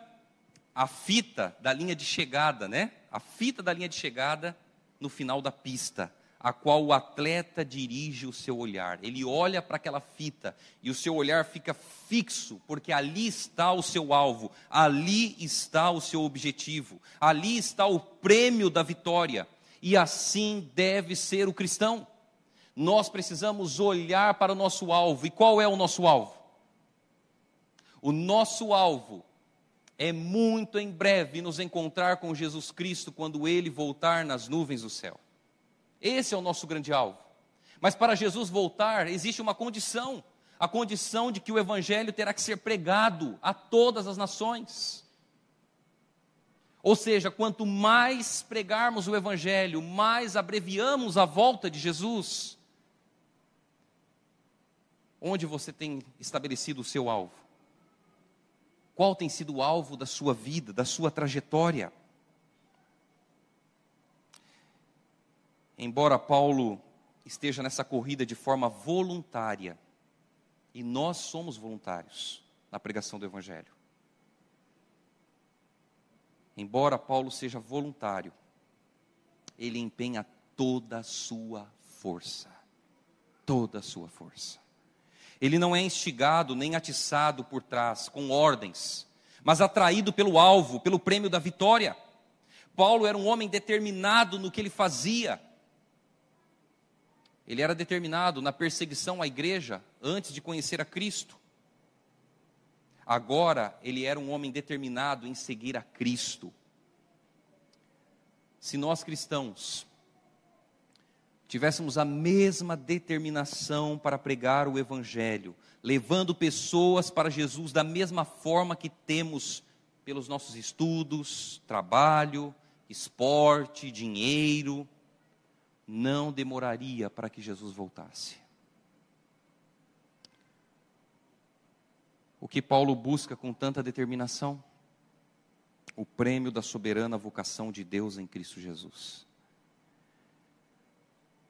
a fita da linha de chegada, né? A fita da linha de chegada no final da pista a qual o atleta dirige o seu olhar. Ele olha para aquela fita e o seu olhar fica fixo, porque ali está o seu alvo, ali está o seu objetivo, ali está o prêmio da vitória. E assim deve ser o cristão. Nós precisamos olhar para o nosso alvo. E qual é o nosso alvo? O nosso alvo é muito em breve nos encontrar com Jesus Cristo quando ele voltar nas nuvens do céu. Esse é o nosso grande alvo. Mas para Jesus voltar, existe uma condição: a condição de que o Evangelho terá que ser pregado a todas as nações. Ou seja, quanto mais pregarmos o Evangelho, mais abreviamos a volta de Jesus. Onde você tem estabelecido o seu alvo? Qual tem sido o alvo da sua vida, da sua trajetória? embora Paulo esteja nessa corrida de forma voluntária, e nós somos voluntários na pregação do Evangelho. Embora Paulo seja voluntário, ele empenha toda a sua força. Toda a sua força. Ele não é instigado nem atiçado por trás, com ordens, mas atraído pelo alvo, pelo prêmio da vitória. Paulo era um homem determinado no que ele fazia. Ele era determinado na perseguição à igreja antes de conhecer a Cristo. Agora, ele era um homem determinado em seguir a Cristo. Se nós cristãos tivéssemos a mesma determinação para pregar o Evangelho, levando pessoas para Jesus da mesma forma que temos pelos nossos estudos, trabalho, esporte, dinheiro, não demoraria para que Jesus voltasse. O que Paulo busca com tanta determinação? O prêmio da soberana vocação de Deus em Cristo Jesus.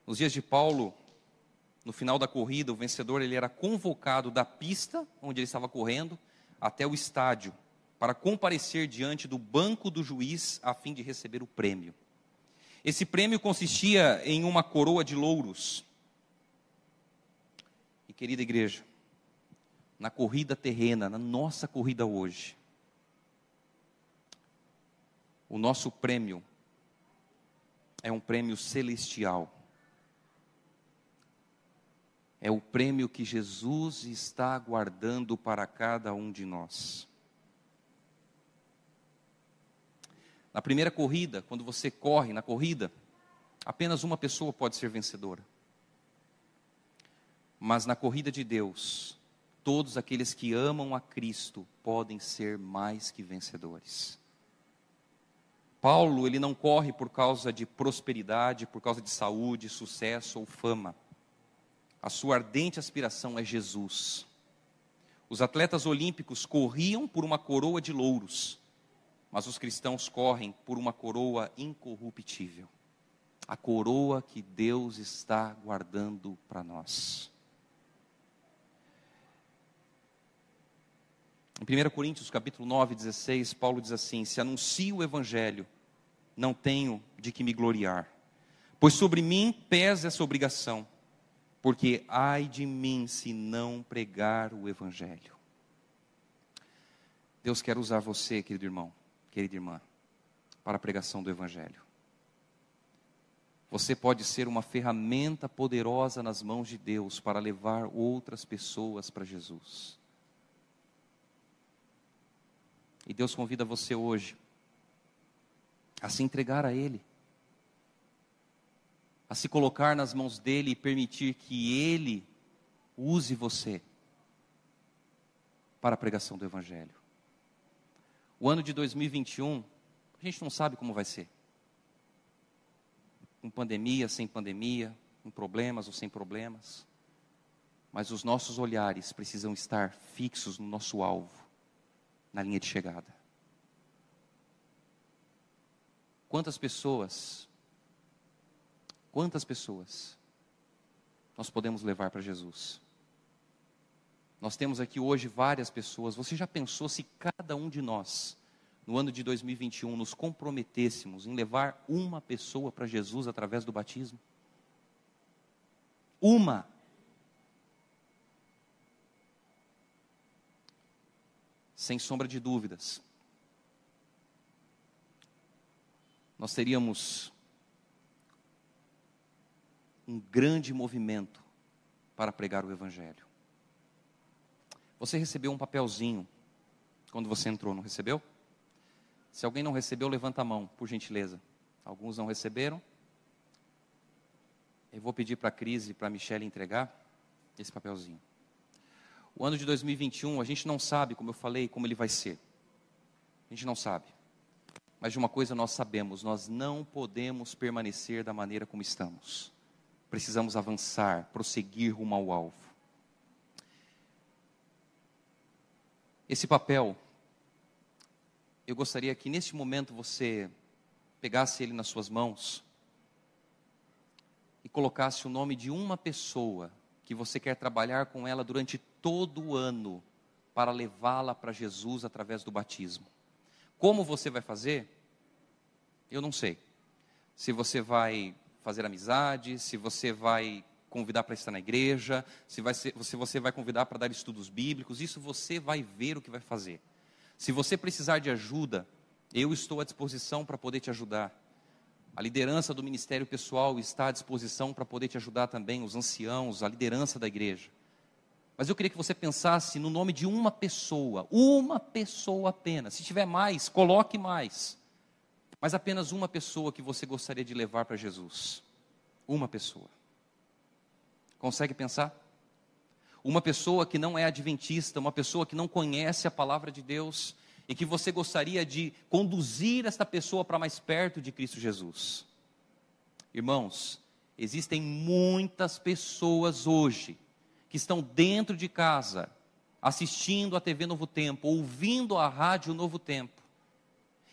Nos dias de Paulo, no final da corrida, o vencedor ele era convocado da pista onde ele estava correndo até o estádio para comparecer diante do banco do juiz a fim de receber o prêmio. Esse prêmio consistia em uma coroa de louros. E querida igreja, na corrida terrena, na nossa corrida hoje, o nosso prêmio é um prêmio celestial. É o prêmio que Jesus está guardando para cada um de nós. Na primeira corrida, quando você corre na corrida, apenas uma pessoa pode ser vencedora. Mas na corrida de Deus, todos aqueles que amam a Cristo podem ser mais que vencedores. Paulo, ele não corre por causa de prosperidade, por causa de saúde, sucesso ou fama. A sua ardente aspiração é Jesus. Os atletas olímpicos corriam por uma coroa de louros, mas os cristãos correm por uma coroa incorruptível a coroa que Deus está guardando para nós. Em 1 Coríntios capítulo 9, 16, Paulo diz assim: Se anuncio o evangelho, não tenho de que me gloriar, pois sobre mim pesa essa obrigação, porque ai de mim se não pregar o evangelho. Deus quer usar você, querido irmão, querida irmã, para a pregação do evangelho. Você pode ser uma ferramenta poderosa nas mãos de Deus para levar outras pessoas para Jesus. E Deus convida você hoje a se entregar a Ele, a se colocar nas mãos dEle e permitir que Ele use você para a pregação do Evangelho. O ano de 2021, a gente não sabe como vai ser com pandemia, sem pandemia, com problemas ou sem problemas. Mas os nossos olhares precisam estar fixos no nosso alvo, na linha de chegada. Quantas pessoas, quantas pessoas nós podemos levar para Jesus? Nós temos aqui hoje várias pessoas. Você já pensou se cada um de nós no ano de 2021, nos comprometêssemos em levar uma pessoa para Jesus através do batismo? Uma. Sem sombra de dúvidas. Nós teríamos um grande movimento para pregar o Evangelho. Você recebeu um papelzinho quando você entrou, não recebeu? Se alguém não recebeu, levanta a mão, por gentileza. Alguns não receberam. Eu vou pedir para a Cris e para a Michelle entregar esse papelzinho. O ano de 2021, a gente não sabe, como eu falei, como ele vai ser. A gente não sabe. Mas de uma coisa nós sabemos: nós não podemos permanecer da maneira como estamos. Precisamos avançar, prosseguir rumo ao alvo. Esse papel eu gostaria que neste momento você pegasse ele nas suas mãos e colocasse o nome de uma pessoa que você quer trabalhar com ela durante todo o ano para levá-la para Jesus através do batismo. Como você vai fazer? Eu não sei. Se você vai fazer amizade, se você vai convidar para estar na igreja, se, vai ser, se você vai convidar para dar estudos bíblicos, isso você vai ver o que vai fazer. Se você precisar de ajuda, eu estou à disposição para poder te ajudar. A liderança do ministério pessoal está à disposição para poder te ajudar também, os anciãos, a liderança da igreja. Mas eu queria que você pensasse no nome de uma pessoa, uma pessoa apenas. Se tiver mais, coloque mais. Mas apenas uma pessoa que você gostaria de levar para Jesus. Uma pessoa. Consegue pensar? uma pessoa que não é adventista, uma pessoa que não conhece a palavra de Deus e que você gostaria de conduzir esta pessoa para mais perto de Cristo Jesus. Irmãos, existem muitas pessoas hoje que estão dentro de casa, assistindo a TV Novo Tempo, ouvindo a rádio Novo Tempo.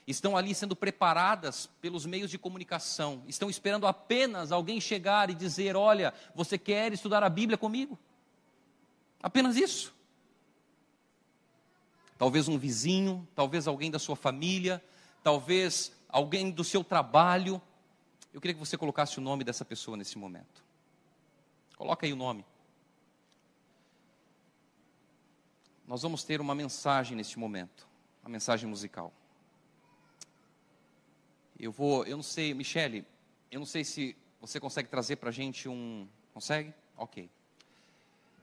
Estão ali sendo preparadas pelos meios de comunicação, estão esperando apenas alguém chegar e dizer: Olha, você quer estudar a Bíblia comigo? Apenas isso. Talvez um vizinho, talvez alguém da sua família, talvez alguém do seu trabalho. Eu queria que você colocasse o nome dessa pessoa nesse momento. Coloca aí o nome. Nós vamos ter uma mensagem neste momento, uma mensagem musical. Eu vou, eu não sei, Michele, eu não sei se você consegue trazer para a gente um. Consegue? Ok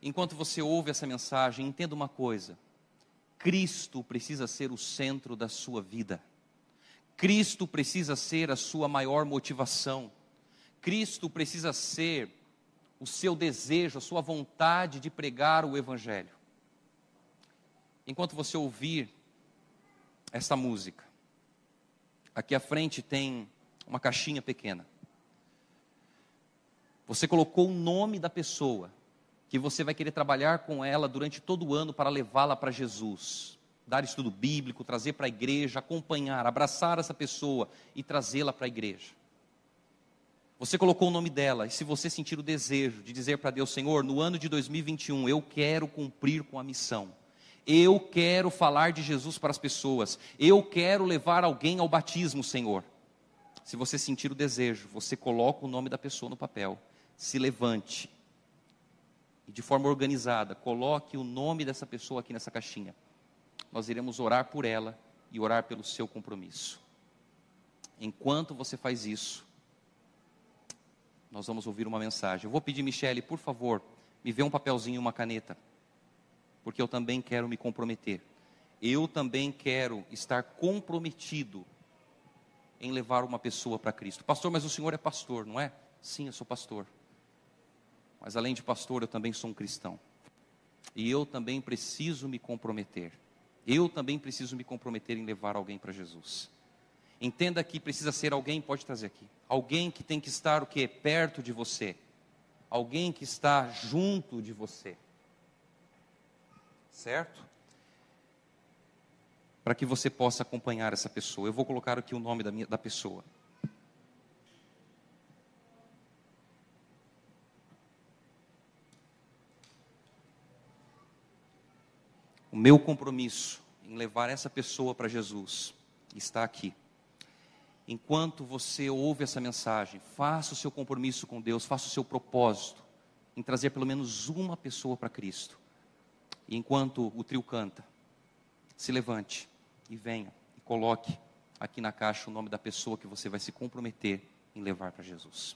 enquanto você ouve essa mensagem, entenda uma coisa: Cristo precisa ser o centro da sua vida. Cristo precisa ser a sua maior motivação. Cristo precisa ser o seu desejo, a sua vontade de pregar o Evangelho. Enquanto você ouvir esta música, aqui à frente tem uma caixinha pequena. Você colocou o nome da pessoa que você vai querer trabalhar com ela durante todo o ano para levá-la para Jesus. Dar estudo bíblico, trazer para a igreja, acompanhar, abraçar essa pessoa e trazê-la para a igreja. Você colocou o nome dela, e se você sentir o desejo de dizer para Deus, Senhor, no ano de 2021 eu quero cumprir com a missão. Eu quero falar de Jesus para as pessoas. Eu quero levar alguém ao batismo, Senhor. Se você sentir o desejo, você coloca o nome da pessoa no papel. Se levante e de forma organizada, coloque o nome dessa pessoa aqui nessa caixinha. Nós iremos orar por ela e orar pelo seu compromisso. Enquanto você faz isso, nós vamos ouvir uma mensagem. Eu vou pedir, Michele, por favor, me vê um papelzinho e uma caneta, porque eu também quero me comprometer. Eu também quero estar comprometido em levar uma pessoa para Cristo. Pastor, mas o senhor é pastor, não é? Sim, eu sou pastor. Mas além de pastor, eu também sou um cristão. E eu também preciso me comprometer. Eu também preciso me comprometer em levar alguém para Jesus. Entenda que precisa ser alguém, pode trazer aqui. Alguém que tem que estar o quê? Perto de você. Alguém que está junto de você. Certo? Para que você possa acompanhar essa pessoa. Eu vou colocar aqui o nome da, minha, da pessoa. O meu compromisso em levar essa pessoa para Jesus está aqui. Enquanto você ouve essa mensagem, faça o seu compromisso com Deus, faça o seu propósito em trazer pelo menos uma pessoa para Cristo. E enquanto o trio canta, se levante e venha e coloque aqui na caixa o nome da pessoa que você vai se comprometer em levar para Jesus.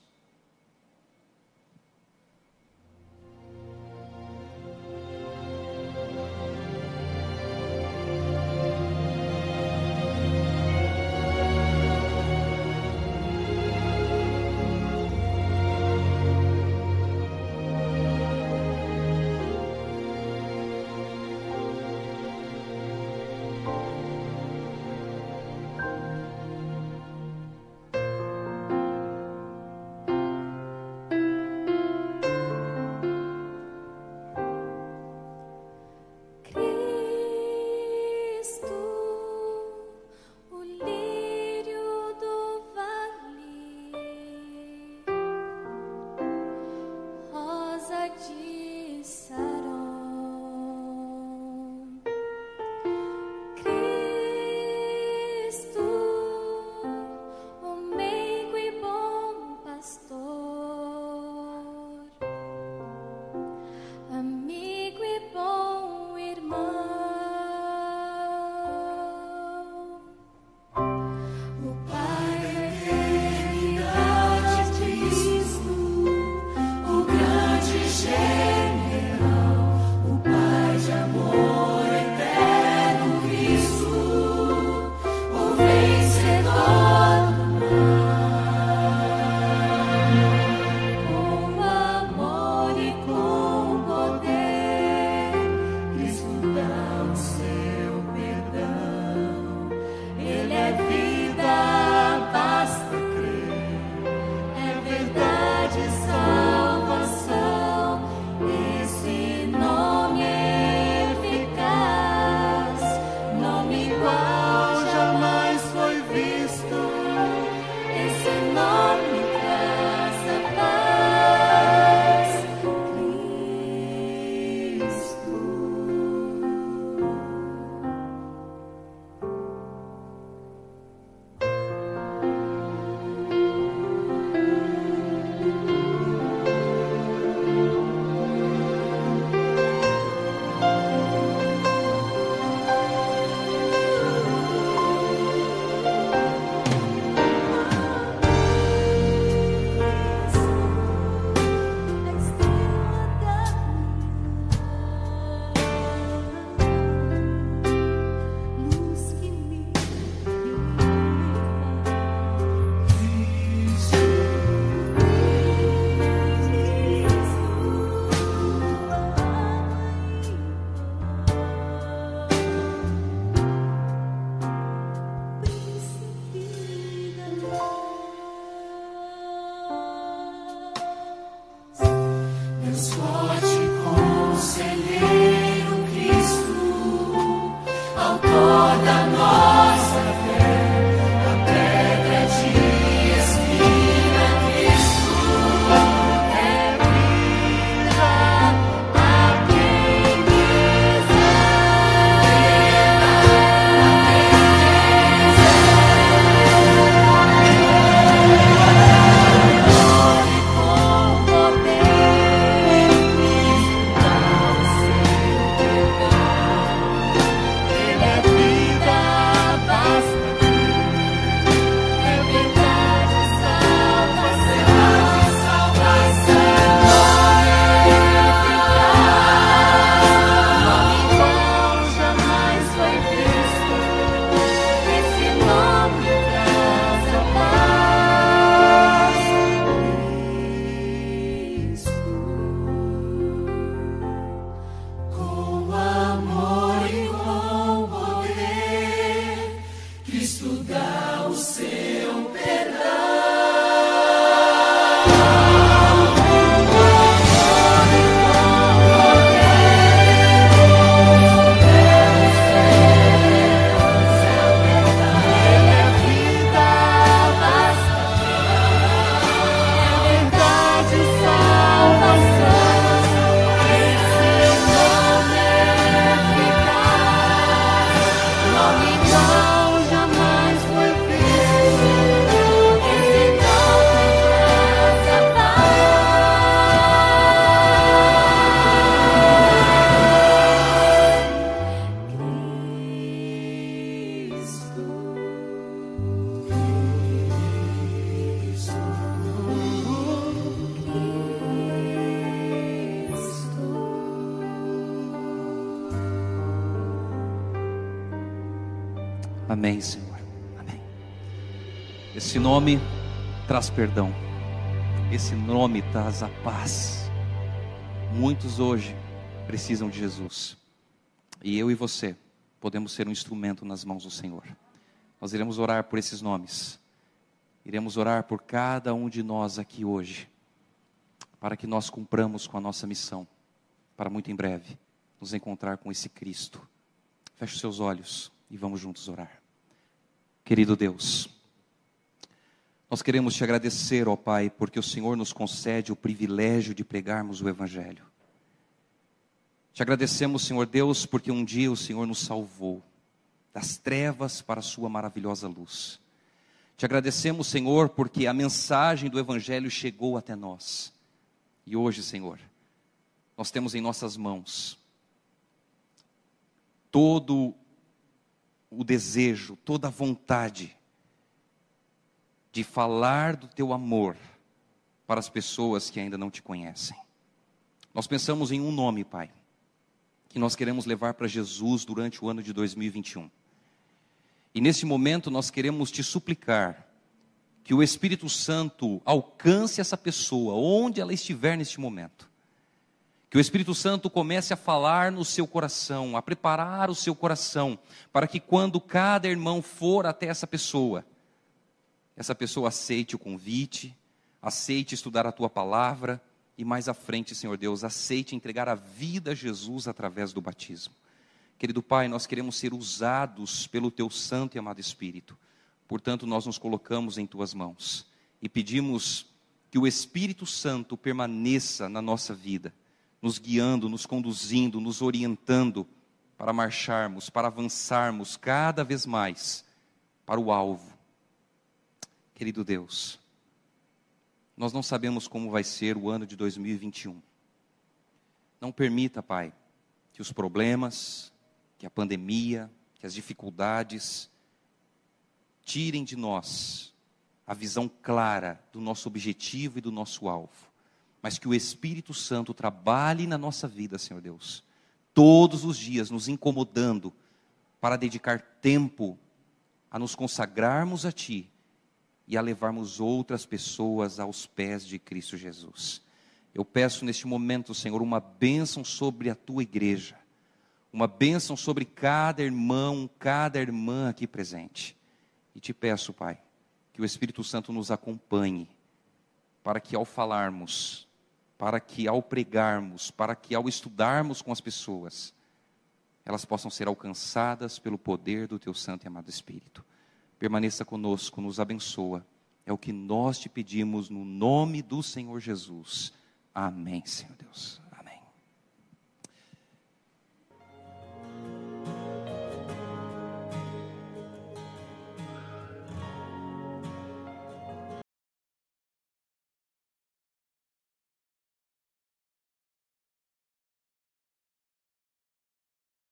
Esse nome traz perdão. Esse nome traz a paz. Muitos hoje precisam de Jesus. E eu e você podemos ser um instrumento nas mãos do Senhor. Nós iremos orar por esses nomes. Iremos orar por cada um de nós aqui hoje, para que nós cumpramos com a nossa missão, para muito em breve nos encontrar com esse Cristo. Feche seus olhos e vamos juntos orar. Querido Deus, nós queremos te agradecer, ó Pai, porque o Senhor nos concede o privilégio de pregarmos o Evangelho. Te agradecemos, Senhor Deus, porque um dia o Senhor nos salvou das trevas para a Sua maravilhosa luz. Te agradecemos, Senhor, porque a mensagem do Evangelho chegou até nós. E hoje, Senhor, nós temos em nossas mãos todo o desejo, toda a vontade de falar do teu amor para as pessoas que ainda não te conhecem. Nós pensamos em um nome, Pai, que nós queremos levar para Jesus durante o ano de 2021. E nesse momento nós queremos te suplicar que o Espírito Santo alcance essa pessoa, onde ela estiver neste momento que o Espírito Santo comece a falar no seu coração, a preparar o seu coração, para que quando cada irmão for até essa pessoa, essa pessoa aceite o convite, aceite estudar a tua palavra e mais à frente, Senhor Deus, aceite entregar a vida a Jesus através do batismo. Querido Pai, nós queremos ser usados pelo teu santo e amado Espírito. Portanto, nós nos colocamos em tuas mãos e pedimos que o Espírito Santo permaneça na nossa vida nos guiando, nos conduzindo, nos orientando para marcharmos, para avançarmos cada vez mais para o alvo. Querido Deus, nós não sabemos como vai ser o ano de 2021. Não permita, Pai, que os problemas, que a pandemia, que as dificuldades tirem de nós a visão clara do nosso objetivo e do nosso alvo mas que o Espírito Santo trabalhe na nossa vida, Senhor Deus, todos os dias, nos incomodando para dedicar tempo a nos consagrarmos a Ti e a levarmos outras pessoas aos pés de Cristo Jesus. Eu peço neste momento, Senhor, uma bênção sobre a tua igreja, uma bênção sobre cada irmão, cada irmã aqui presente. E te peço, Pai, que o Espírito Santo nos acompanhe, para que ao falarmos, para que ao pregarmos, para que ao estudarmos com as pessoas, elas possam ser alcançadas pelo poder do teu santo e amado Espírito. Permaneça conosco, nos abençoa. É o que nós te pedimos no nome do Senhor Jesus. Amém, Senhor Deus.